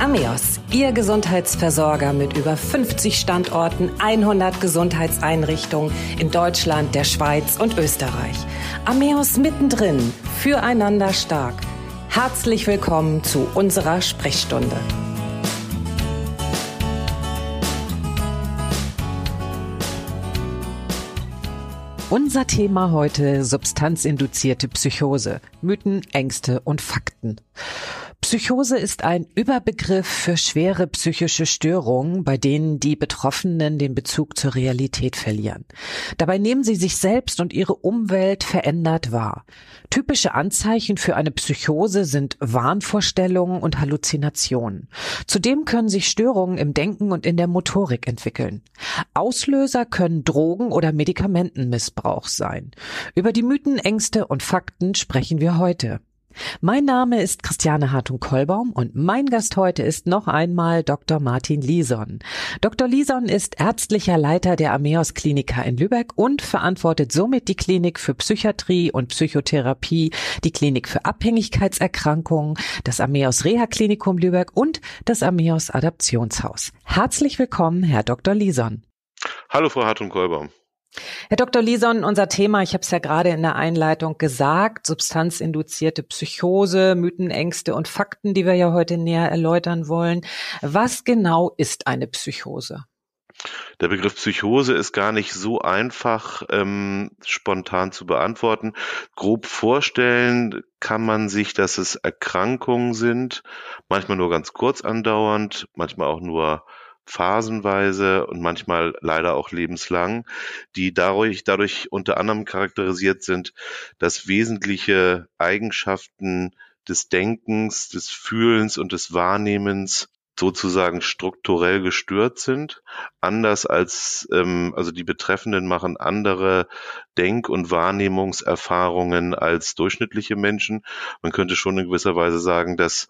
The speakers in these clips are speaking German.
Ameos, Ihr Gesundheitsversorger mit über 50 Standorten, 100 Gesundheitseinrichtungen in Deutschland, der Schweiz und Österreich. Ameos mittendrin, füreinander stark. Herzlich willkommen zu unserer Sprechstunde. Unser Thema heute substanzinduzierte Psychose, Mythen, Ängste und Fakten. Psychose ist ein Überbegriff für schwere psychische Störungen, bei denen die Betroffenen den Bezug zur Realität verlieren. Dabei nehmen sie sich selbst und ihre Umwelt verändert wahr. Typische Anzeichen für eine Psychose sind Wahnvorstellungen und Halluzinationen. Zudem können sich Störungen im Denken und in der Motorik entwickeln. Auslöser können Drogen- oder Medikamentenmissbrauch sein. Über die Mythen, Ängste und Fakten sprechen wir heute. Mein Name ist Christiane Hartung-Kollbaum und mein Gast heute ist noch einmal Dr. Martin Lison. Dr. Lison ist ärztlicher Leiter der Ameos Klinika in Lübeck und verantwortet somit die Klinik für Psychiatrie und Psychotherapie, die Klinik für Abhängigkeitserkrankungen, das Ameos Reha Klinikum Lübeck und das Ameos Adaptionshaus. Herzlich willkommen, Herr Dr. Lison. Hallo, Frau Hartung-Kollbaum. Herr Dr. Lison, unser Thema, ich habe es ja gerade in der Einleitung gesagt, substanzinduzierte Psychose, Mythen, Ängste und Fakten, die wir ja heute näher erläutern wollen. Was genau ist eine Psychose? Der Begriff Psychose ist gar nicht so einfach ähm, spontan zu beantworten. Grob vorstellen kann man sich, dass es Erkrankungen sind, manchmal nur ganz kurz andauernd, manchmal auch nur phasenweise und manchmal leider auch lebenslang, die dadurch, dadurch unter anderem charakterisiert sind, dass wesentliche Eigenschaften des Denkens, des Fühlens und des Wahrnehmens sozusagen strukturell gestört sind, anders als, ähm, also die Betreffenden machen andere Denk- und Wahrnehmungserfahrungen als durchschnittliche Menschen. Man könnte schon in gewisser Weise sagen, dass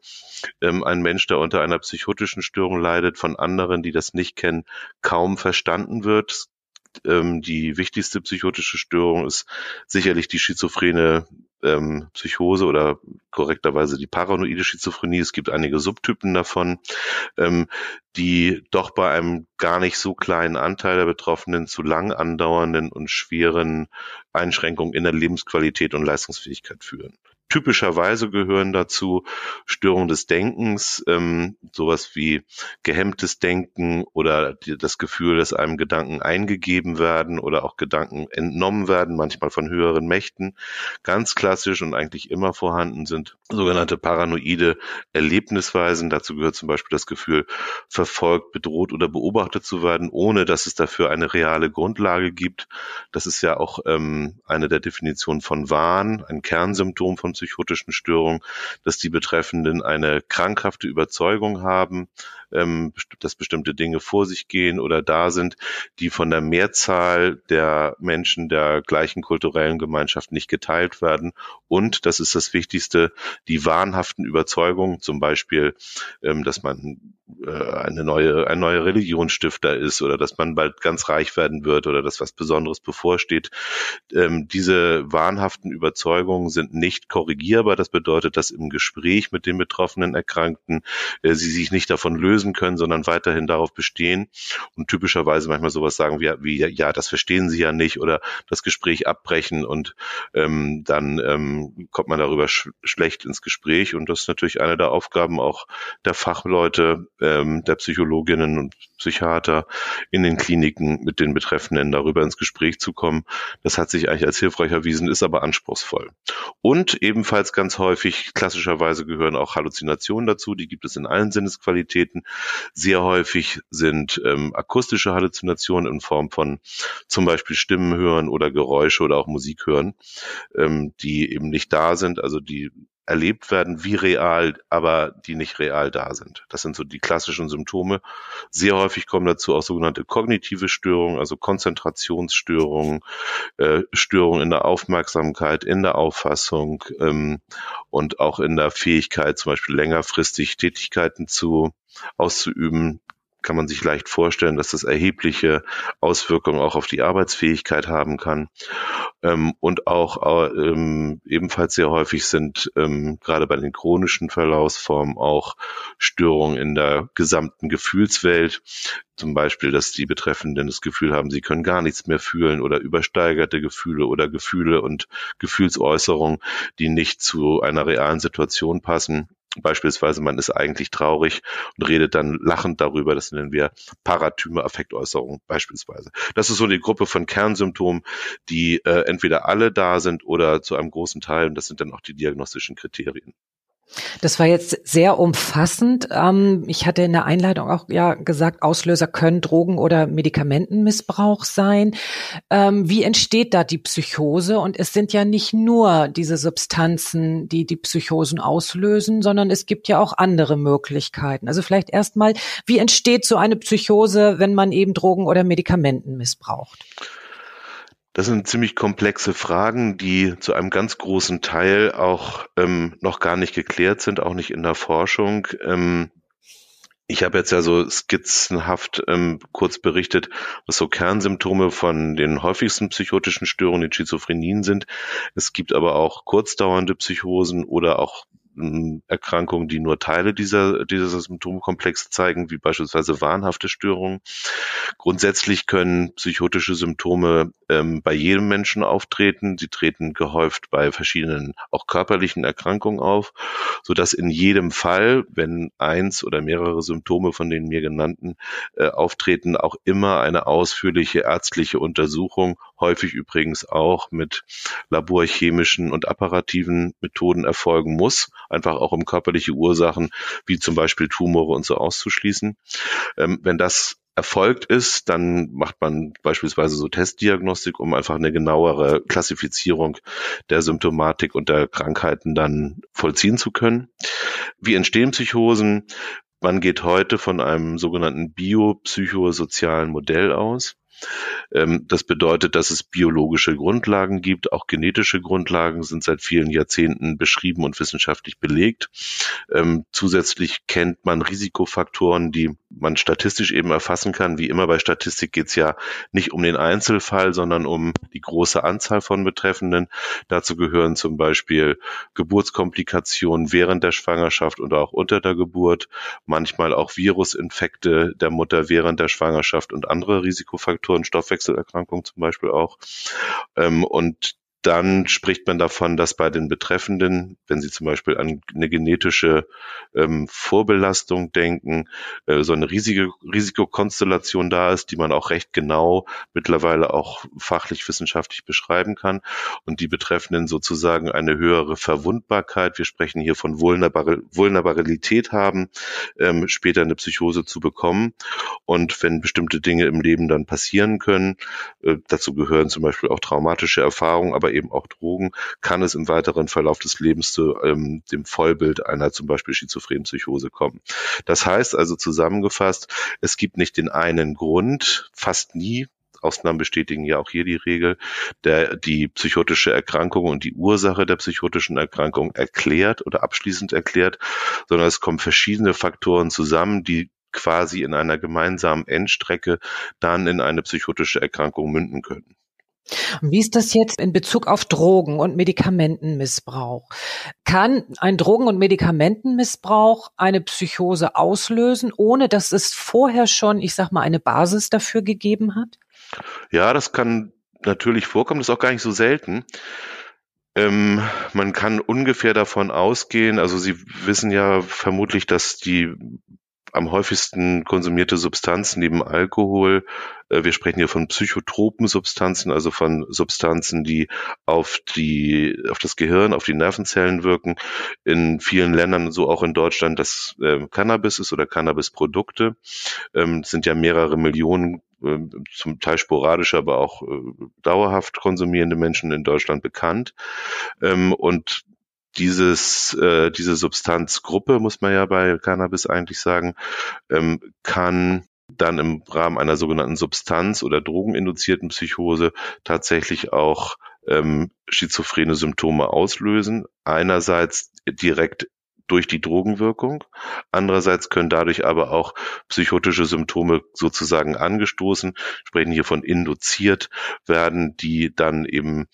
ähm, ein Mensch, der unter einer psychotischen Störung leidet, von anderen, die das nicht kennen, kaum verstanden wird. Ähm, die wichtigste psychotische Störung ist sicherlich die schizophrene ähm, Psychose oder korrekterweise die paranoide Schizophrenie. Es gibt einige Subtypen davon, ähm, die doch bei einem gar nicht so kleinen Anteil der Betroffenen zu lang andauernden und schweren Einschränkungen in der Lebensqualität und Leistungsfähigkeit führen. Typischerweise gehören dazu Störungen des Denkens, ähm, sowas wie gehemmtes Denken oder das Gefühl, dass einem Gedanken eingegeben werden oder auch Gedanken entnommen werden, manchmal von höheren Mächten. Ganz klassisch und eigentlich immer vorhanden sind sogenannte paranoide Erlebnisweisen. Dazu gehört zum Beispiel das Gefühl, verfolgt, bedroht oder beobachtet zu werden, ohne dass es dafür eine reale Grundlage gibt. Das ist ja auch ähm, eine der Definitionen von Wahn, ein Kernsymptom von psychotischen Störungen, dass die Betreffenden eine krankhafte Überzeugung haben, ähm, dass bestimmte Dinge vor sich gehen oder da sind, die von der Mehrzahl der Menschen der gleichen kulturellen Gemeinschaft nicht geteilt werden. Und, das ist das Wichtigste, die wahnhaften Überzeugungen, zum Beispiel, ähm, dass man äh, eine neue, ein neuer Religionsstifter ist oder dass man bald ganz reich werden wird oder dass was Besonderes bevorsteht. Ähm, diese wahnhaften Überzeugungen sind nicht korrigierbar. Das bedeutet, dass im Gespräch mit den betroffenen Erkrankten äh, sie sich nicht davon lösen können, sondern weiterhin darauf bestehen und typischerweise manchmal sowas sagen wie, wie ja, das verstehen sie ja nicht oder das Gespräch abbrechen und ähm, dann ähm, kommt man darüber sch schlecht ins Gespräch und das ist natürlich eine der Aufgaben auch der Fachleute, ähm, der Psychologinnen und Psychiater in den Kliniken mit den Betreffenden darüber ins Gespräch zu kommen. Das hat sich eigentlich als hilfreich erwiesen, ist aber anspruchsvoll. Und ebenfalls ganz häufig, klassischerweise gehören auch Halluzinationen dazu, die gibt es in allen Sinnesqualitäten. Sehr häufig sind ähm, akustische Halluzinationen in Form von zum Beispiel Stimmen hören oder Geräusche oder auch Musik hören, ähm, die eben nicht da sind, also die erlebt werden wie real, aber die nicht real da sind. Das sind so die klassischen Symptome. Sehr häufig kommen dazu auch sogenannte kognitive Störungen, also Konzentrationsstörungen, äh, Störungen in der Aufmerksamkeit, in der Auffassung ähm, und auch in der Fähigkeit, zum Beispiel längerfristig Tätigkeiten zu auszuüben, kann man sich leicht vorstellen, dass das erhebliche Auswirkungen auch auf die Arbeitsfähigkeit haben kann. Ähm, und auch ähm, ebenfalls sehr häufig sind ähm, gerade bei den chronischen Verlaufsformen auch Störungen in der gesamten Gefühlswelt. Zum Beispiel, dass die Betreffenden das Gefühl haben, sie können gar nichts mehr fühlen oder übersteigerte Gefühle oder Gefühle und Gefühlsäußerungen, die nicht zu einer realen Situation passen. Beispielsweise, man ist eigentlich traurig und redet dann lachend darüber. Das nennen wir paratyme Affektäußerungen beispielsweise. Das ist so die Gruppe von Kernsymptomen, die äh, entweder alle da sind oder zu einem großen Teil. Und das sind dann auch die diagnostischen Kriterien. Das war jetzt sehr umfassend. Ähm, ich hatte in der Einleitung auch ja gesagt, Auslöser können Drogen- oder Medikamentenmissbrauch sein. Ähm, wie entsteht da die Psychose? Und es sind ja nicht nur diese Substanzen, die die Psychosen auslösen, sondern es gibt ja auch andere Möglichkeiten. Also vielleicht erstmal, wie entsteht so eine Psychose, wenn man eben Drogen oder Medikamenten missbraucht? Das sind ziemlich komplexe Fragen, die zu einem ganz großen Teil auch ähm, noch gar nicht geklärt sind, auch nicht in der Forschung. Ähm, ich habe jetzt ja so skizzenhaft ähm, kurz berichtet, was so Kernsymptome von den häufigsten psychotischen Störungen, den Schizophrenien sind. Es gibt aber auch kurzdauernde Psychosen oder auch Erkrankungen, die nur Teile dieser, dieser Symptomkomplexe zeigen, wie beispielsweise wahnhafte Störungen. Grundsätzlich können psychotische Symptome ähm, bei jedem Menschen auftreten. Sie treten gehäuft bei verschiedenen auch körperlichen Erkrankungen auf, so dass in jedem Fall, wenn eins oder mehrere Symptome von den mir genannten äh, auftreten, auch immer eine ausführliche ärztliche Untersuchung, häufig übrigens auch mit laborchemischen und apparativen Methoden erfolgen muss einfach auch um körperliche Ursachen wie zum Beispiel Tumore und so auszuschließen. Ähm, wenn das erfolgt ist, dann macht man beispielsweise so Testdiagnostik, um einfach eine genauere Klassifizierung der Symptomatik und der Krankheiten dann vollziehen zu können. Wie entstehen Psychosen? Man geht heute von einem sogenannten biopsychosozialen Modell aus. Ähm, das bedeutet, dass es biologische Grundlagen gibt, auch genetische Grundlagen sind seit vielen Jahrzehnten beschrieben und wissenschaftlich belegt. Ähm, zusätzlich kennt man Risikofaktoren, die man statistisch eben erfassen kann. Wie immer bei Statistik geht es ja nicht um den Einzelfall, sondern um die große Anzahl von Betreffenden. Dazu gehören zum Beispiel Geburtskomplikationen während der Schwangerschaft und auch unter der Geburt, manchmal auch Virusinfekte der Mutter während der Schwangerschaft und andere Risikofaktoren, Stoffwechselerkrankungen zum Beispiel auch. Ähm, und dann spricht man davon, dass bei den Betreffenden, wenn sie zum Beispiel an eine genetische ähm, Vorbelastung denken, äh, so eine riesige Risikokonstellation da ist, die man auch recht genau mittlerweile auch fachlich wissenschaftlich beschreiben kann und die Betreffenden sozusagen eine höhere Verwundbarkeit, wir sprechen hier von Vulnerbar Vulnerabilität haben, ähm, später eine Psychose zu bekommen. Und wenn bestimmte Dinge im Leben dann passieren können, äh, dazu gehören zum Beispiel auch traumatische Erfahrungen, aber aber eben auch Drogen, kann es im weiteren Verlauf des Lebens zu ähm, dem Vollbild einer zum Beispiel schizophrenen Psychose kommen. Das heißt also zusammengefasst, es gibt nicht den einen Grund, fast nie, Ausnahmen bestätigen ja auch hier die Regel, der die psychotische Erkrankung und die Ursache der psychotischen Erkrankung erklärt oder abschließend erklärt, sondern es kommen verschiedene Faktoren zusammen, die quasi in einer gemeinsamen Endstrecke dann in eine psychotische Erkrankung münden können. Wie ist das jetzt in Bezug auf Drogen und Medikamentenmissbrauch? Kann ein Drogen- und Medikamentenmissbrauch eine Psychose auslösen, ohne dass es vorher schon, ich sag mal, eine Basis dafür gegeben hat? Ja, das kann natürlich vorkommen, das ist auch gar nicht so selten. Ähm, man kann ungefähr davon ausgehen, also Sie wissen ja vermutlich, dass die am häufigsten konsumierte Substanz neben Alkohol. Äh, wir sprechen hier von psychotropen Substanzen, also von Substanzen, die auf die, auf das Gehirn, auf die Nervenzellen wirken. In vielen Ländern, so auch in Deutschland, das äh, Cannabis ist oder Cannabisprodukte, ähm, sind ja mehrere Millionen äh, zum Teil sporadisch, aber auch äh, dauerhaft konsumierende Menschen in Deutschland bekannt. Ähm, und dieses, äh, diese Substanzgruppe, muss man ja bei Cannabis eigentlich sagen, ähm, kann dann im Rahmen einer sogenannten Substanz- oder drogeninduzierten Psychose tatsächlich auch ähm, schizophrene Symptome auslösen. Einerseits direkt durch die Drogenwirkung. Andererseits können dadurch aber auch psychotische Symptome sozusagen angestoßen, sprechen hier von induziert werden, die dann eben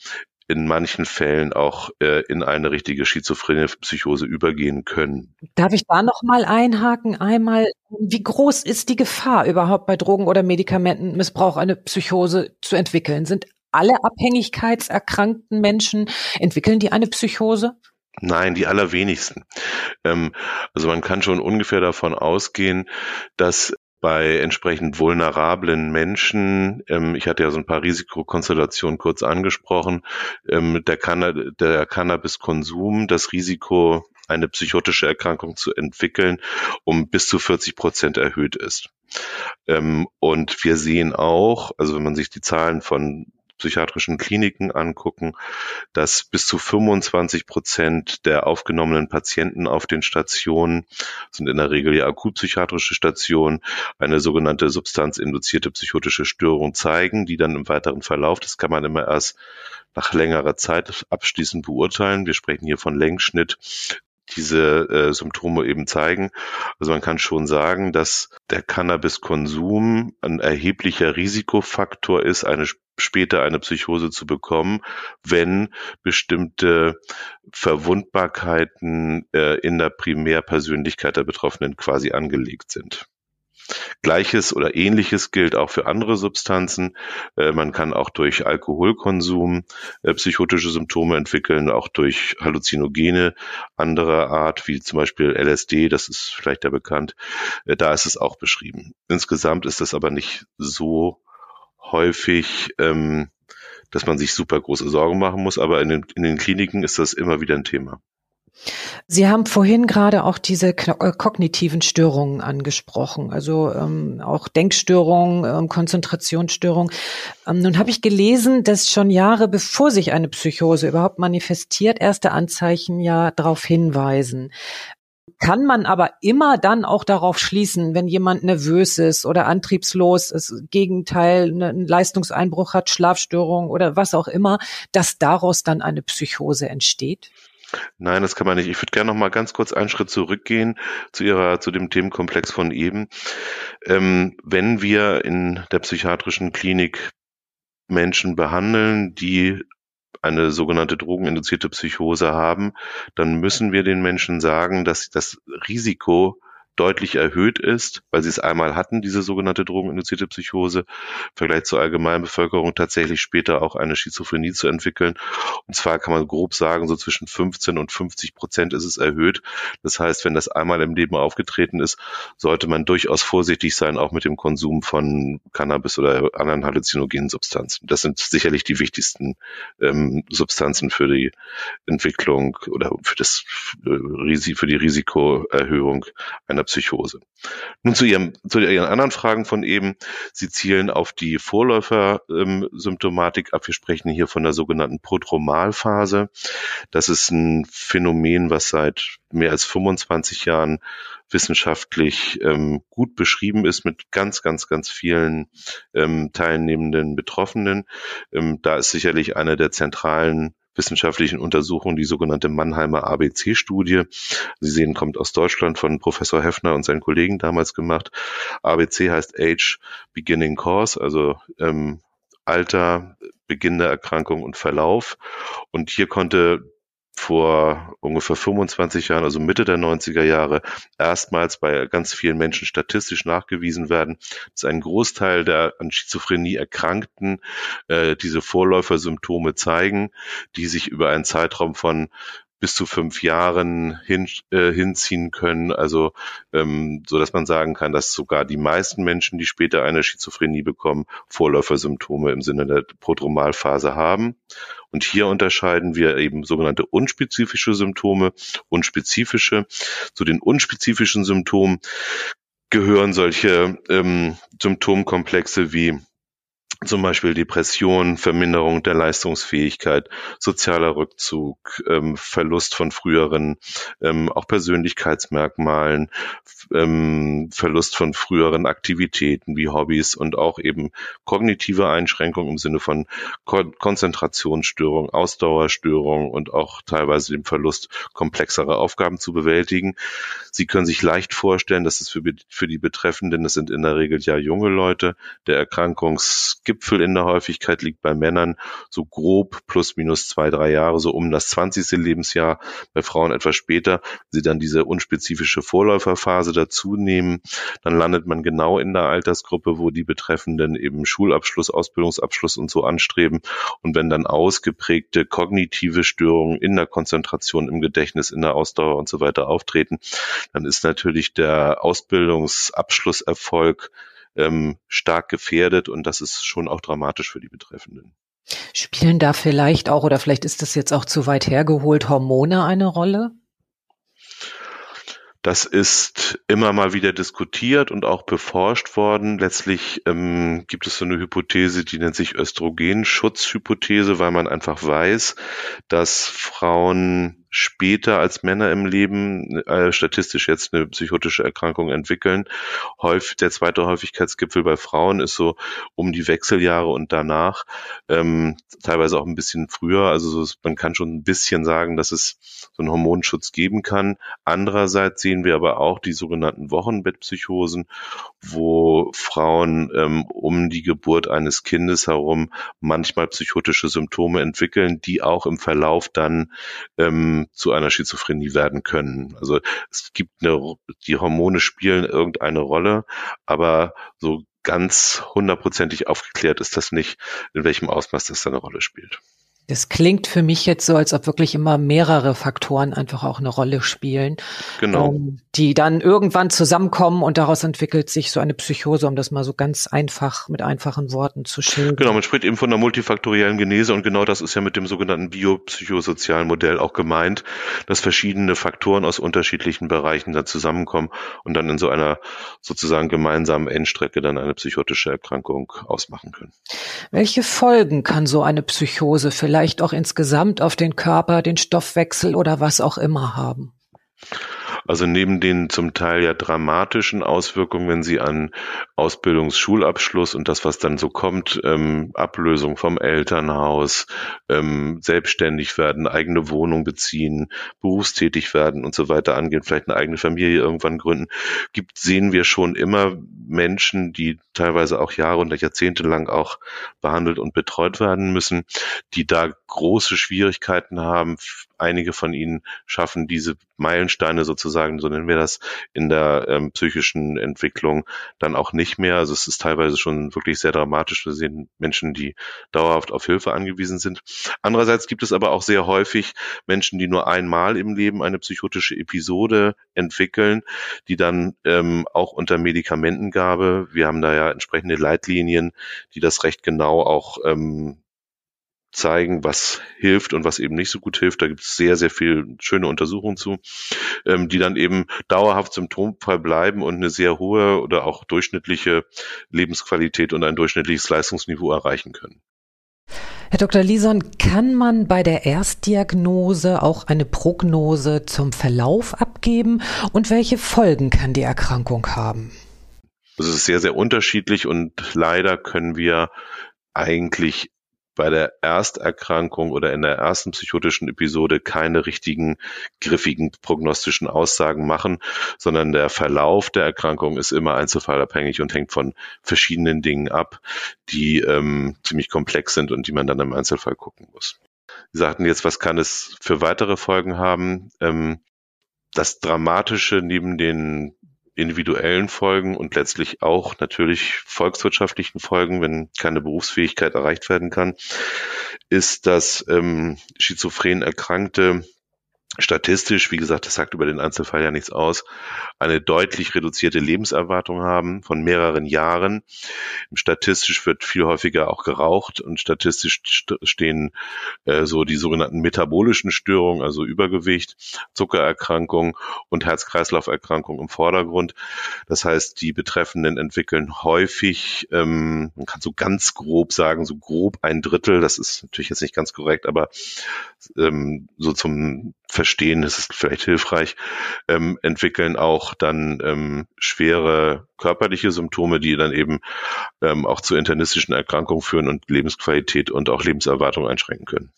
in manchen Fällen auch äh, in eine richtige schizophrene Psychose übergehen können. Darf ich da noch mal einhaken? Einmal, wie groß ist die Gefahr überhaupt bei Drogen- oder Medikamentenmissbrauch eine Psychose zu entwickeln? Sind alle abhängigkeitserkrankten Menschen, entwickeln die eine Psychose? Nein, die allerwenigsten. Ähm, also man kann schon ungefähr davon ausgehen, dass bei entsprechend vulnerablen Menschen, ähm, ich hatte ja so ein paar Risikokonstellationen kurz angesprochen, ähm, der, Canna der Cannabiskonsum, das Risiko, eine psychotische Erkrankung zu entwickeln, um bis zu 40 Prozent erhöht ist. Ähm, und wir sehen auch, also wenn man sich die Zahlen von psychiatrischen Kliniken angucken, dass bis zu 25 Prozent der aufgenommenen Patienten auf den Stationen sind in der Regel ja akutpsychiatrische Stationen, eine sogenannte substanzinduzierte psychotische Störung zeigen, die dann im weiteren Verlauf, das kann man immer erst nach längerer Zeit abschließend beurteilen. Wir sprechen hier von Längsschnitt diese äh, Symptome eben zeigen. Also man kann schon sagen, dass der Cannabiskonsum ein erheblicher Risikofaktor ist, eine später eine Psychose zu bekommen, wenn bestimmte Verwundbarkeiten äh, in der Primärpersönlichkeit der Betroffenen quasi angelegt sind. Gleiches oder ähnliches gilt auch für andere Substanzen. Äh, man kann auch durch Alkoholkonsum äh, psychotische Symptome entwickeln, auch durch Halluzinogene anderer Art, wie zum Beispiel LSD, das ist vielleicht ja bekannt. Äh, da ist es auch beschrieben. Insgesamt ist das aber nicht so häufig, ähm, dass man sich super große Sorgen machen muss, aber in den, in den Kliniken ist das immer wieder ein Thema. Sie haben vorhin gerade auch diese äh, kognitiven Störungen angesprochen, also ähm, auch Denkstörungen, ähm, Konzentrationsstörungen. Ähm, nun habe ich gelesen, dass schon Jahre bevor sich eine Psychose überhaupt manifestiert, erste Anzeichen ja darauf hinweisen. Kann man aber immer dann auch darauf schließen, wenn jemand nervös ist oder antriebslos ist, Gegenteil, ne, einen Leistungseinbruch hat, Schlafstörung oder was auch immer, dass daraus dann eine Psychose entsteht? Nein, das kann man nicht. Ich würde gerne noch mal ganz kurz einen Schritt zurückgehen zu Ihrer, zu dem Themenkomplex von eben. Ähm, wenn wir in der psychiatrischen Klinik Menschen behandeln, die eine sogenannte drogeninduzierte Psychose haben, dann müssen wir den Menschen sagen, dass das Risiko deutlich erhöht ist, weil sie es einmal hatten, diese sogenannte drogeninduzierte Psychose, im Vergleich zur allgemeinen Bevölkerung tatsächlich später auch eine Schizophrenie zu entwickeln. Und zwar kann man grob sagen, so zwischen 15 und 50 Prozent ist es erhöht. Das heißt, wenn das einmal im Leben aufgetreten ist, sollte man durchaus vorsichtig sein, auch mit dem Konsum von Cannabis oder anderen halluzinogenen Substanzen. Das sind sicherlich die wichtigsten ähm, Substanzen für die Entwicklung oder für das äh, für die Risikoerhöhung einer Psychose. Nun zu, ihrem, zu Ihren anderen Fragen von eben. Sie zielen auf die Vorläufersymptomatik ähm, ab. Wir sprechen hier von der sogenannten Prodromalphase. Das ist ein Phänomen, was seit mehr als 25 Jahren wissenschaftlich ähm, gut beschrieben ist mit ganz, ganz, ganz vielen ähm, teilnehmenden Betroffenen. Ähm, da ist sicherlich eine der zentralen wissenschaftlichen Untersuchung, die sogenannte Mannheimer ABC-Studie. Sie sehen, kommt aus Deutschland von Professor Heffner und seinen Kollegen damals gemacht. ABC heißt Age Beginning Course, also ähm, Alter, Beginn der Erkrankung und Verlauf. Und hier konnte vor ungefähr 25 Jahren, also Mitte der 90er Jahre, erstmals bei ganz vielen Menschen statistisch nachgewiesen werden, dass ein Großteil der an Schizophrenie Erkrankten äh, diese Vorläufersymptome zeigen, die sich über einen Zeitraum von bis zu fünf Jahren hin, äh, hinziehen können. Also ähm, so dass man sagen kann, dass sogar die meisten Menschen, die später eine Schizophrenie bekommen, Vorläufersymptome im Sinne der Prodromalphase haben. Und hier unterscheiden wir eben sogenannte unspezifische Symptome, unspezifische. Zu den unspezifischen Symptomen gehören solche ähm, Symptomkomplexe wie zum Beispiel Depression, Verminderung der Leistungsfähigkeit, sozialer Rückzug, ähm, Verlust von früheren ähm, auch Persönlichkeitsmerkmalen, ähm, Verlust von früheren Aktivitäten wie Hobbys und auch eben kognitive Einschränkungen im Sinne von Kon Konzentrationsstörung, Ausdauerstörung und auch teilweise dem Verlust komplexere Aufgaben zu bewältigen. Sie können sich leicht vorstellen, dass es für, für die Betreffenden, das sind in der Regel ja junge Leute, der Erkrankungs Gipfel in der Häufigkeit liegt bei Männern so grob plus minus zwei, drei Jahre, so um das 20. Lebensjahr, bei Frauen etwas später. Sie dann diese unspezifische Vorläuferphase dazu nehmen, dann landet man genau in der Altersgruppe, wo die Betreffenden eben Schulabschluss, Ausbildungsabschluss und so anstreben. Und wenn dann ausgeprägte kognitive Störungen in der Konzentration, im Gedächtnis, in der Ausdauer und so weiter auftreten, dann ist natürlich der Ausbildungsabschlusserfolg ähm, stark gefährdet und das ist schon auch dramatisch für die Betreffenden. Spielen da vielleicht auch, oder vielleicht ist das jetzt auch zu weit hergeholt, Hormone eine Rolle? Das ist immer mal wieder diskutiert und auch beforscht worden. Letztlich ähm, gibt es so eine Hypothese, die nennt sich Östrogenschutzhypothese, weil man einfach weiß, dass Frauen später als Männer im Leben äh, statistisch jetzt eine psychotische Erkrankung entwickeln. Häufig, der zweite Häufigkeitsgipfel bei Frauen ist so um die Wechseljahre und danach, ähm, teilweise auch ein bisschen früher. Also so, man kann schon ein bisschen sagen, dass es so einen Hormonschutz geben kann. Andererseits sehen wir aber auch die sogenannten Wochenbettpsychosen, wo Frauen ähm, um die Geburt eines Kindes herum manchmal psychotische Symptome entwickeln, die auch im Verlauf dann ähm, zu einer Schizophrenie werden können. Also es gibt eine, die Hormone spielen irgendeine Rolle, aber so ganz hundertprozentig aufgeklärt ist das nicht, in welchem Ausmaß das eine Rolle spielt. Das klingt für mich jetzt so, als ob wirklich immer mehrere Faktoren einfach auch eine Rolle spielen, genau. Ähm, die dann irgendwann zusammenkommen und daraus entwickelt sich so eine Psychose, um das mal so ganz einfach mit einfachen Worten zu schildern. Genau, man spricht eben von einer multifaktoriellen Genese und genau das ist ja mit dem sogenannten biopsychosozialen Modell auch gemeint, dass verschiedene Faktoren aus unterschiedlichen Bereichen dann zusammenkommen und dann in so einer sozusagen gemeinsamen Endstrecke dann eine psychotische Erkrankung ausmachen können. Welche Folgen kann so eine Psychose vielleicht vielleicht auch insgesamt auf den Körper, den Stoffwechsel oder was auch immer haben? Also neben den zum Teil ja dramatischen Auswirkungen, wenn Sie an Ausbildungsschulabschluss und das, was dann so kommt, ähm, Ablösung vom Elternhaus, ähm, selbstständig werden, eigene Wohnung beziehen, berufstätig werden und so weiter angehen, vielleicht eine eigene Familie irgendwann gründen, gibt, sehen wir schon immer Menschen, die teilweise auch Jahre und Jahrzehnte lang auch behandelt und betreut werden müssen, die da große Schwierigkeiten haben. Einige von ihnen schaffen diese Meilensteine sozusagen, so nennen wir das, in der ähm, psychischen Entwicklung dann auch nicht mehr. Also es ist teilweise schon wirklich sehr dramatisch. Wir sehen Menschen, die dauerhaft auf Hilfe angewiesen sind. Andererseits gibt es aber auch sehr häufig Menschen, die nur einmal im Leben eine psychotische Episode entwickeln, die dann ähm, auch unter Medikamentengabe, wir haben da ja entsprechende Leitlinien, die das recht genau auch ähm, zeigen, was hilft und was eben nicht so gut hilft. Da gibt es sehr, sehr viel schöne Untersuchungen zu, ähm, die dann eben dauerhaft symptomfrei bleiben und eine sehr hohe oder auch durchschnittliche Lebensqualität und ein durchschnittliches Leistungsniveau erreichen können. Herr Dr. Lison, kann man bei der Erstdiagnose auch eine Prognose zum Verlauf abgeben und welche Folgen kann die Erkrankung haben? Das ist sehr, sehr unterschiedlich und leider können wir eigentlich bei der Ersterkrankung oder in der ersten psychotischen Episode keine richtigen griffigen prognostischen Aussagen machen, sondern der Verlauf der Erkrankung ist immer einzelfallabhängig und hängt von verschiedenen Dingen ab, die ähm, ziemlich komplex sind und die man dann im Einzelfall gucken muss. Sie sagten jetzt, was kann es für weitere Folgen haben? Ähm, das Dramatische neben den individuellen Folgen und letztlich auch natürlich volkswirtschaftlichen Folgen, wenn keine Berufsfähigkeit erreicht werden kann, ist, dass ähm, schizophren Erkrankte statistisch, wie gesagt, das sagt über den Einzelfall ja nichts aus, eine deutlich reduzierte Lebenserwartung haben von mehreren Jahren. Statistisch wird viel häufiger auch geraucht und statistisch stehen äh, so die sogenannten metabolischen Störungen, also Übergewicht, Zuckererkrankung und Herz-Kreislauf-Erkrankung im Vordergrund. Das heißt, die Betreffenden entwickeln häufig, ähm, man kann so ganz grob sagen, so grob ein Drittel, das ist natürlich jetzt nicht ganz korrekt, aber ähm, so zum Verstehen ist es vielleicht hilfreich, ähm, entwickeln auch dann ähm, schwere körperliche Symptome, die dann eben ähm, auch zu internistischen Erkrankungen führen und Lebensqualität und auch Lebenserwartung einschränken können.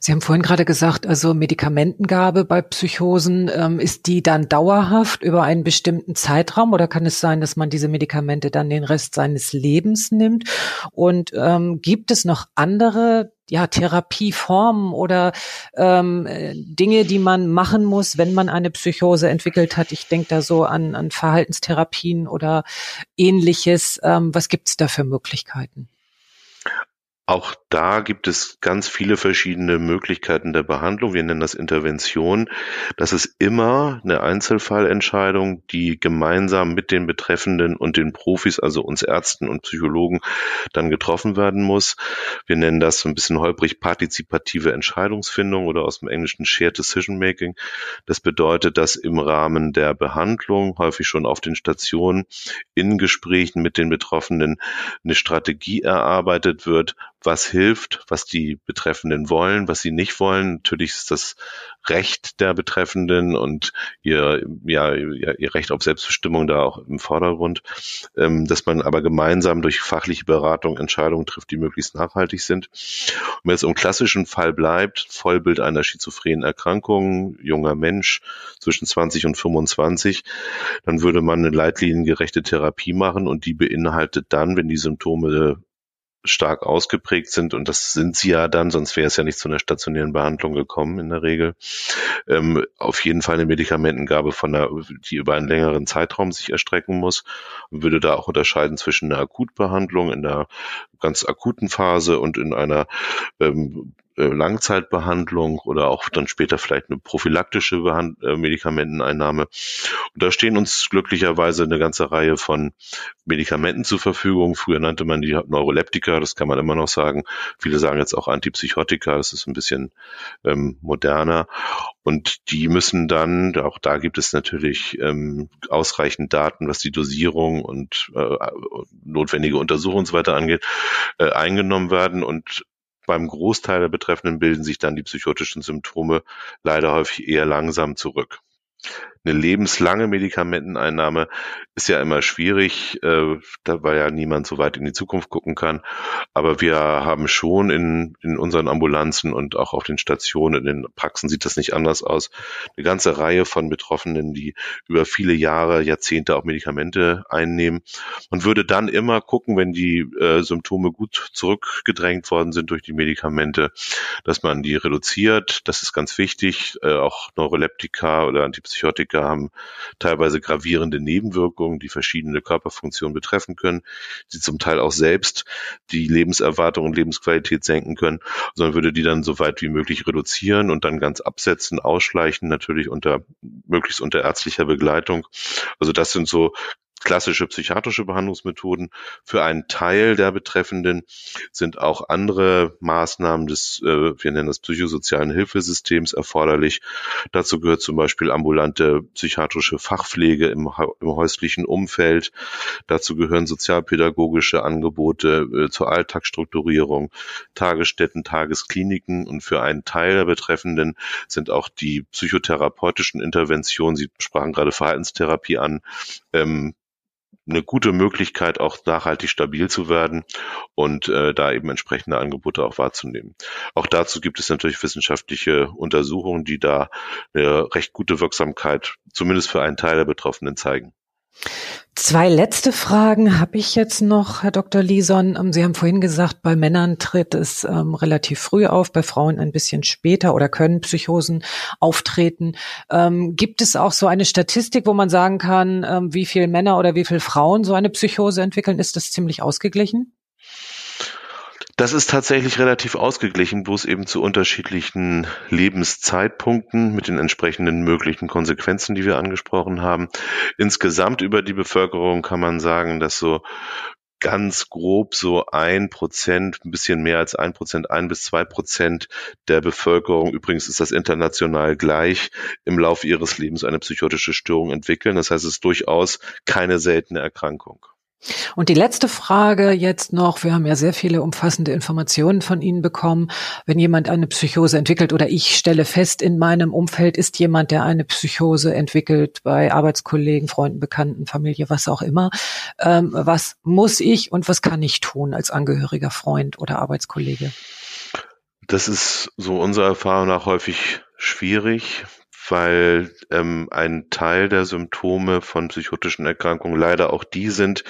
Sie haben vorhin gerade gesagt, also Medikamentengabe bei Psychosen, ähm, ist die dann dauerhaft über einen bestimmten Zeitraum oder kann es sein, dass man diese Medikamente dann den Rest seines Lebens nimmt? Und ähm, gibt es noch andere ja, Therapieformen oder ähm, Dinge, die man machen muss, wenn man eine Psychose entwickelt hat. Ich denke da so an, an Verhaltenstherapien oder ähnliches. Ähm, was gibt's da für Möglichkeiten? Auch da gibt es ganz viele verschiedene Möglichkeiten der Behandlung. Wir nennen das Intervention. Das ist immer eine Einzelfallentscheidung, die gemeinsam mit den Betreffenden und den Profis, also uns Ärzten und Psychologen, dann getroffen werden muss. Wir nennen das ein bisschen holprig partizipative Entscheidungsfindung oder aus dem Englischen Shared Decision Making. Das bedeutet, dass im Rahmen der Behandlung, häufig schon auf den Stationen, in Gesprächen mit den Betroffenen eine Strategie erarbeitet wird, was hilft, was die Betreffenden wollen, was sie nicht wollen. Natürlich ist das Recht der Betreffenden und ihr, ja, ihr Recht auf Selbstbestimmung da auch im Vordergrund, ähm, dass man aber gemeinsam durch fachliche Beratung Entscheidungen trifft, die möglichst nachhaltig sind. Und wenn es um klassischen Fall bleibt, Vollbild einer schizophrenen Erkrankung, junger Mensch zwischen 20 und 25, dann würde man eine leitliniengerechte Therapie machen und die beinhaltet dann, wenn die Symptome stark ausgeprägt sind und das sind sie ja dann, sonst wäre es ja nicht zu einer stationären Behandlung gekommen in der Regel. Ähm, auf jeden Fall eine Medikamentengabe von der, die über einen längeren Zeitraum sich erstrecken muss und würde da auch unterscheiden zwischen einer Akutbehandlung in der ganz akuten Phase und in einer ähm, äh, Langzeitbehandlung oder auch dann später vielleicht eine prophylaktische Behand äh, Medikamenteneinnahme. Und da stehen uns glücklicherweise eine ganze Reihe von Medikamenten zur Verfügung. Früher nannte man die Neuroleptika, das kann man immer noch sagen. Viele sagen jetzt auch Antipsychotika, das ist ein bisschen ähm, moderner. Und die müssen dann, auch da gibt es natürlich ähm, ausreichend Daten, was die Dosierung und äh, notwendige Untersuchungen und so weiter angeht, äh, eingenommen werden. Und beim Großteil der Betreffenden bilden sich dann die psychotischen Symptome leider häufig eher langsam zurück eine lebenslange Medikamenteneinnahme ist ja immer schwierig, äh, weil ja niemand so weit in die Zukunft gucken kann. Aber wir haben schon in, in unseren Ambulanzen und auch auf den Stationen, in den Praxen sieht das nicht anders aus, eine ganze Reihe von Betroffenen, die über viele Jahre, Jahrzehnte auch Medikamente einnehmen. Man würde dann immer gucken, wenn die äh, Symptome gut zurückgedrängt worden sind durch die Medikamente, dass man die reduziert. Das ist ganz wichtig. Äh, auch Neuroleptika oder Antipsychotika Antibiotika haben teilweise gravierende Nebenwirkungen, die verschiedene Körperfunktionen betreffen können, die zum Teil auch selbst die Lebenserwartung und Lebensqualität senken können, sondern würde die dann so weit wie möglich reduzieren und dann ganz absetzen, ausschleichen, natürlich unter möglichst unter ärztlicher Begleitung. Also das sind so klassische psychiatrische Behandlungsmethoden. Für einen Teil der Betreffenden sind auch andere Maßnahmen des, äh, wir nennen das psychosozialen Hilfesystems erforderlich. Dazu gehört zum Beispiel ambulante psychiatrische Fachpflege im, im häuslichen Umfeld. Dazu gehören sozialpädagogische Angebote äh, zur Alltagsstrukturierung, Tagesstätten, Tageskliniken und für einen Teil der Betreffenden sind auch die psychotherapeutischen Interventionen, Sie sprachen gerade Verhaltenstherapie an, ähm, eine gute Möglichkeit, auch nachhaltig stabil zu werden und äh, da eben entsprechende Angebote auch wahrzunehmen. Auch dazu gibt es natürlich wissenschaftliche Untersuchungen, die da eine recht gute Wirksamkeit zumindest für einen Teil der Betroffenen zeigen. Zwei letzte Fragen habe ich jetzt noch, Herr Dr. Lison. Ähm, Sie haben vorhin gesagt, bei Männern tritt es ähm, relativ früh auf, bei Frauen ein bisschen später oder können Psychosen auftreten. Ähm, gibt es auch so eine Statistik, wo man sagen kann, ähm, wie viele Männer oder wie viele Frauen so eine Psychose entwickeln? Ist das ziemlich ausgeglichen? Das ist tatsächlich relativ ausgeglichen, bloß eben zu unterschiedlichen Lebenszeitpunkten mit den entsprechenden möglichen Konsequenzen, die wir angesprochen haben. Insgesamt über die Bevölkerung kann man sagen, dass so ganz grob so ein Prozent, ein bisschen mehr als ein Prozent, ein bis zwei Prozent der Bevölkerung, übrigens ist das international gleich, im Laufe ihres Lebens eine psychotische Störung entwickeln. Das heißt, es ist durchaus keine seltene Erkrankung. Und die letzte Frage jetzt noch. Wir haben ja sehr viele umfassende Informationen von Ihnen bekommen. Wenn jemand eine Psychose entwickelt oder ich stelle fest, in meinem Umfeld ist jemand, der eine Psychose entwickelt, bei Arbeitskollegen, Freunden, Bekannten, Familie, was auch immer. Ähm, was muss ich und was kann ich tun als angehöriger Freund oder Arbeitskollege? Das ist so unserer Erfahrung nach häufig schwierig weil ähm, ein Teil der Symptome von psychotischen Erkrankungen leider auch die sind,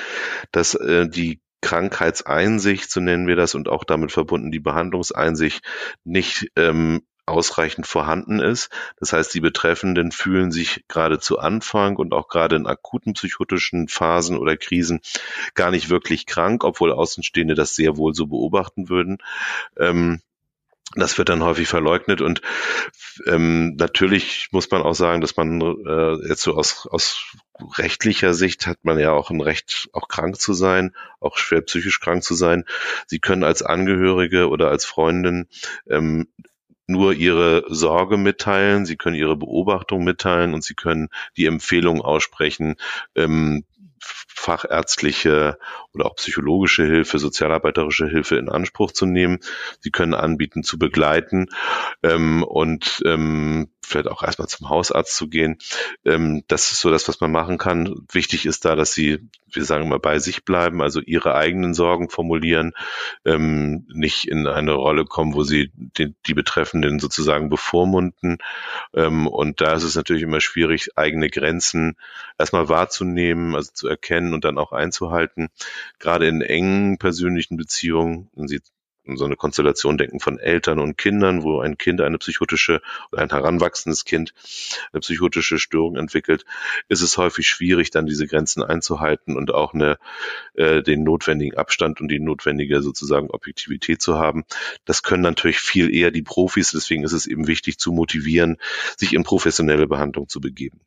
dass äh, die Krankheitseinsicht, so nennen wir das, und auch damit verbunden die Behandlungseinsicht nicht ähm, ausreichend vorhanden ist. Das heißt, die Betreffenden fühlen sich gerade zu Anfang und auch gerade in akuten psychotischen Phasen oder Krisen gar nicht wirklich krank, obwohl Außenstehende das sehr wohl so beobachten würden. Ähm, das wird dann häufig verleugnet und ähm, natürlich muss man auch sagen, dass man äh, jetzt so aus, aus rechtlicher Sicht hat man ja auch ein Recht, auch krank zu sein, auch schwer psychisch krank zu sein. Sie können als Angehörige oder als Freundin ähm, nur ihre Sorge mitteilen, sie können ihre Beobachtung mitteilen und sie können die Empfehlung aussprechen, ähm, fachärztliche oder auch psychologische Hilfe, sozialarbeiterische Hilfe in Anspruch zu nehmen. Sie können anbieten zu begleiten ähm, und ähm, vielleicht auch erstmal zum Hausarzt zu gehen. Ähm, das ist so das, was man machen kann. Wichtig ist da, dass sie, wir sagen immer, bei sich bleiben, also ihre eigenen Sorgen formulieren, ähm, nicht in eine Rolle kommen, wo sie die, die Betreffenden sozusagen bevormunden. Ähm, und da ist es natürlich immer schwierig, eigene Grenzen erstmal wahrzunehmen, also zu erkennen und dann auch einzuhalten. Gerade in engen persönlichen Beziehungen, wenn sie so eine Konstellation denken von Eltern und Kindern, wo ein Kind eine psychotische oder ein heranwachsendes Kind eine psychotische Störung entwickelt, ist es häufig schwierig, dann diese Grenzen einzuhalten und auch eine, äh, den notwendigen Abstand und die notwendige sozusagen Objektivität zu haben. Das können natürlich viel eher die Profis, deswegen ist es eben wichtig zu motivieren, sich in professionelle Behandlung zu begeben.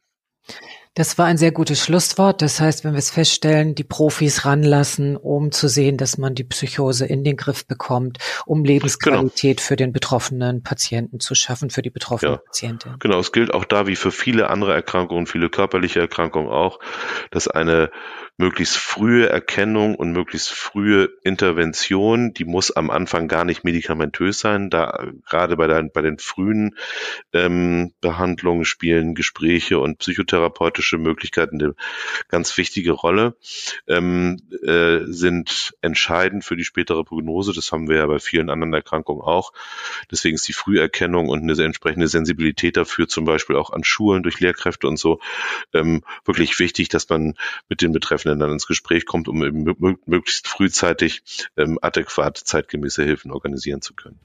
Das war ein sehr gutes Schlusswort. Das heißt, wenn wir es feststellen, die Profis ranlassen, um zu sehen, dass man die Psychose in den Griff bekommt, um Lebensqualität genau. für den betroffenen Patienten zu schaffen, für die betroffene ja. Patientin. Genau, es gilt auch da wie für viele andere Erkrankungen, viele körperliche Erkrankungen auch, dass eine möglichst frühe Erkennung und möglichst frühe Intervention, die muss am Anfang gar nicht medikamentös sein. Da gerade bei, der, bei den frühen ähm, Behandlungen spielen Gespräche und psychotherapeutische Möglichkeiten eine ganz wichtige Rolle, ähm, äh, sind entscheidend für die spätere Prognose. Das haben wir ja bei vielen anderen Erkrankungen auch. Deswegen ist die Früherkennung und eine entsprechende Sensibilität dafür, zum Beispiel auch an Schulen durch Lehrkräfte und so, ähm, wirklich wichtig, dass man mit den Betreffenden Dann ins Gespräch kommt, um eben möglichst frühzeitig ähm, adäquat zeitgemäße Hilfen organisieren zu können.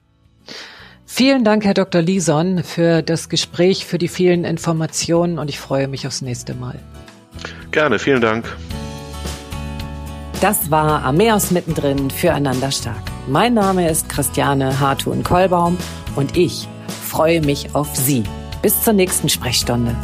Vielen Dank, Herr Dr. Lison, für das Gespräch, für die vielen Informationen und ich freue mich aufs nächste Mal. Gerne, vielen Dank. Das war Ameos mittendrin füreinander stark. Mein Name ist Christiane Hartun-Kollbaum und ich freue mich auf Sie. Bis zur nächsten Sprechstunde.